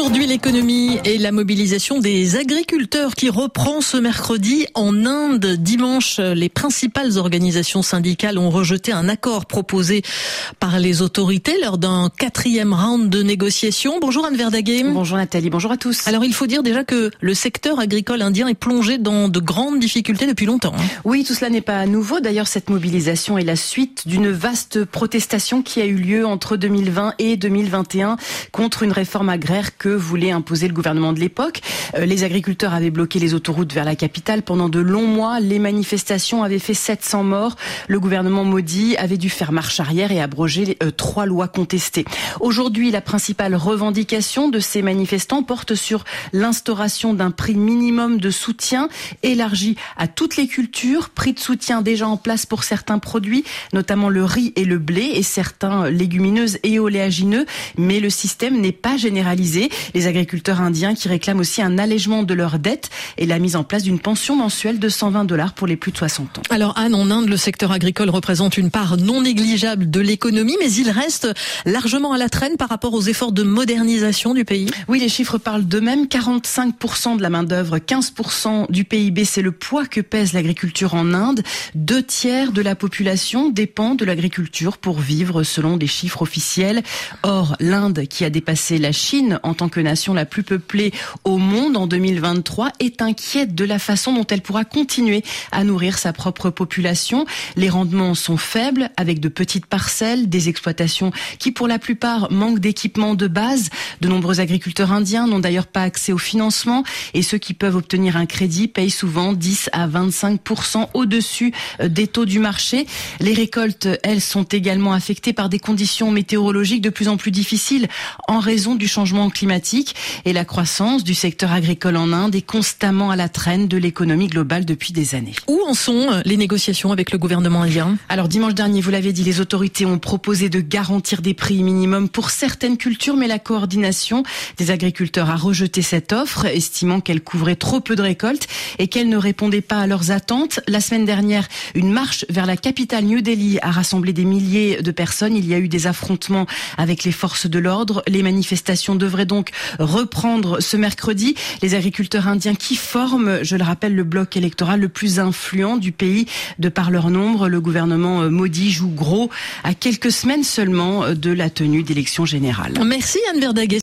Aujourd'hui, l'économie et la mobilisation des agriculteurs qui reprend ce mercredi en Inde. Dimanche, les principales organisations syndicales ont rejeté un accord proposé par les autorités lors d'un quatrième round de négociations. Bonjour Anne Verdaguet. Bonjour Nathalie, bonjour à tous. Alors il faut dire déjà que le secteur agricole indien est plongé dans de grandes difficultés depuis longtemps. Hein. Oui, tout cela n'est pas nouveau. D'ailleurs, cette mobilisation est la suite d'une vaste protestation qui a eu lieu entre 2020 et 2021 contre une réforme agraire que voulait imposer le gouvernement de l'époque. Euh, les agriculteurs avaient bloqué les autoroutes vers la capitale pendant de longs mois. Les manifestations avaient fait 700 morts. Le gouvernement maudit avait dû faire marche arrière et abroger euh, trois lois contestées. Aujourd'hui, la principale revendication de ces manifestants porte sur l'instauration d'un prix minimum de soutien élargi à toutes les cultures, prix de soutien déjà en place pour certains produits, notamment le riz et le blé et certains légumineuses et oléagineux, mais le système n'est pas généralisé. Les agriculteurs indiens qui réclament aussi un allègement de leurs dettes et la mise en place d'une pension mensuelle de 120 dollars pour les plus de 60 ans. Alors Anne, en Inde, le secteur agricole représente une part non négligeable de l'économie, mais il reste largement à la traîne par rapport aux efforts de modernisation du pays. Oui, les chiffres parlent d'eux-mêmes. 45% de la main-d'œuvre, 15% du PIB, c'est le poids que pèse l'agriculture en Inde. Deux tiers de la population dépend de l'agriculture pour vivre selon les chiffres officiels. Or, l'Inde, qui a dépassé la Chine en tant que nation la plus peuplée au monde en 2023, est inquiète de la façon dont elle pourra continuer à nourrir sa propre population. Les rendements sont faibles, avec de petites parcelles, des exploitations qui pour la plupart manquent d'équipements de base. De nombreux agriculteurs indiens n'ont d'ailleurs pas accès au financement et ceux qui peuvent obtenir un crédit payent souvent 10 à 25 au-dessus euh, des taux du marché. Les récoltes, elles, sont également affectées par des conditions météorologiques de plus en plus difficiles en raison du changement climatique et la croissance du secteur agricole en Inde est constamment à la traîne de l'économie globale depuis des années. Où en sont euh, les négociations avec le gouvernement indien? Alors dimanche dernier, vous l'avez dit, les autorités ont proposé de garantir des prix minimums pour certaines cultures, mais la coordination des agriculteurs a rejeté cette offre, estimant qu'elle couvrait trop peu de récoltes et qu'elle ne répondait pas à leurs attentes. La semaine dernière, une marche vers la capitale New Delhi a rassemblé des milliers de personnes. Il y a eu des affrontements avec les forces de l'ordre. Les manifestations devraient donc reprendre ce mercredi. Les agriculteurs indiens qui forment, je le rappelle, le bloc électoral le plus influent du pays de par leur nombre. Le gouvernement maudit joue gros à quelques semaines seulement de la tenue d'élections générales. Merci Anne Verdaguet.